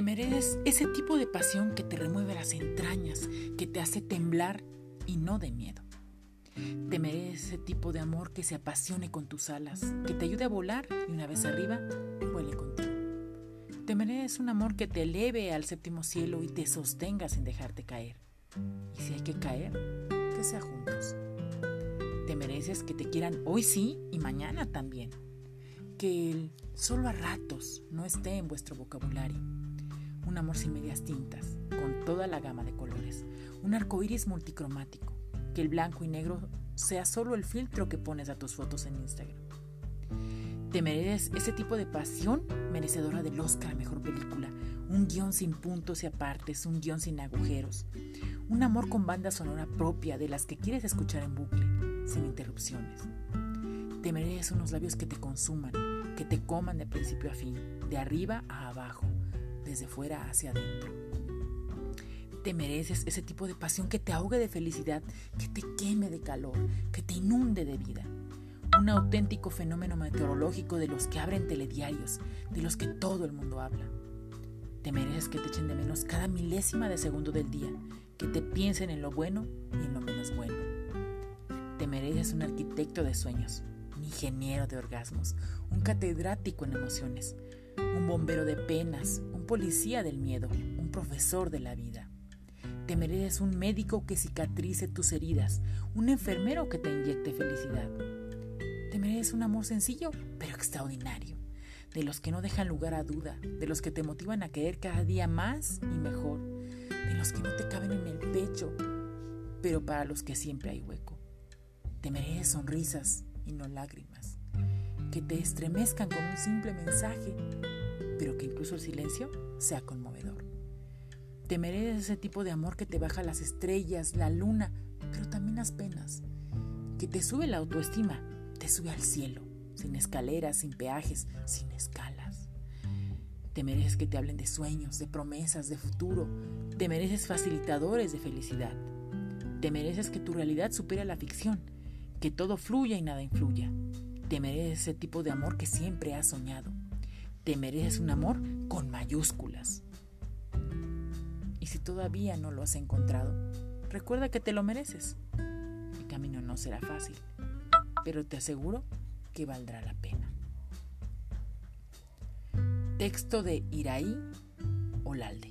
mereces ese tipo de pasión que te remueve las entrañas, que te hace temblar y no de miedo. Te mereces ese tipo de amor que se apasione con tus alas, que te ayude a volar y una vez arriba, vuele contigo. Te mereces un amor que te eleve al séptimo cielo y te sostenga sin dejarte caer. Y si hay que caer, que sea juntos. Te mereces que te quieran hoy sí y mañana también. Que el solo a ratos no esté en vuestro vocabulario. Un amor sin medias tintas, con toda la gama de colores. Un arco iris multicromático. Que el blanco y negro sea solo el filtro que pones a tus fotos en Instagram. Te mereces ese tipo de pasión merecedora del Oscar a Mejor Película. Un guion sin puntos y apartes, un guion sin agujeros. Un amor con banda sonora propia de las que quieres escuchar en bucle, sin interrupciones. Te mereces unos labios que te consuman, que te coman de principio a fin, de arriba a abajo, desde fuera hacia adentro. Te mereces ese tipo de pasión que te ahogue de felicidad, que te queme de calor, que te inunde de vida. Un auténtico fenómeno meteorológico de los que abren telediarios, de los que todo el mundo habla. Te mereces que te echen de menos cada milésima de segundo del día, que te piensen en lo bueno y en lo menos bueno. Te mereces un arquitecto de sueños, un ingeniero de orgasmos, un catedrático en emociones, un bombero de penas, un policía del miedo, un profesor de la vida. Te mereces un médico que cicatrice tus heridas, un enfermero que te inyecte felicidad. Te mereces un amor sencillo, pero extraordinario, de los que no dejan lugar a duda, de los que te motivan a querer cada día más y mejor, de los que no te caben en el pecho, pero para los que siempre hay hueco. Te mereces sonrisas y no lágrimas, que te estremezcan con un simple mensaje, pero que incluso el silencio sea conmovedor. Te mereces ese tipo de amor que te baja las estrellas, la luna, pero también las penas, que te sube la autoestima, te sube al cielo, sin escaleras, sin peajes, sin escalas. Te mereces que te hablen de sueños, de promesas, de futuro. Te mereces facilitadores de felicidad. Te mereces que tu realidad supere la ficción, que todo fluya y nada influya. Te mereces ese tipo de amor que siempre has soñado. Te mereces un amor con mayúsculas. Y si todavía no lo has encontrado, recuerda que te lo mereces. El camino no será fácil, pero te aseguro que valdrá la pena. Texto de Iraí Olalde.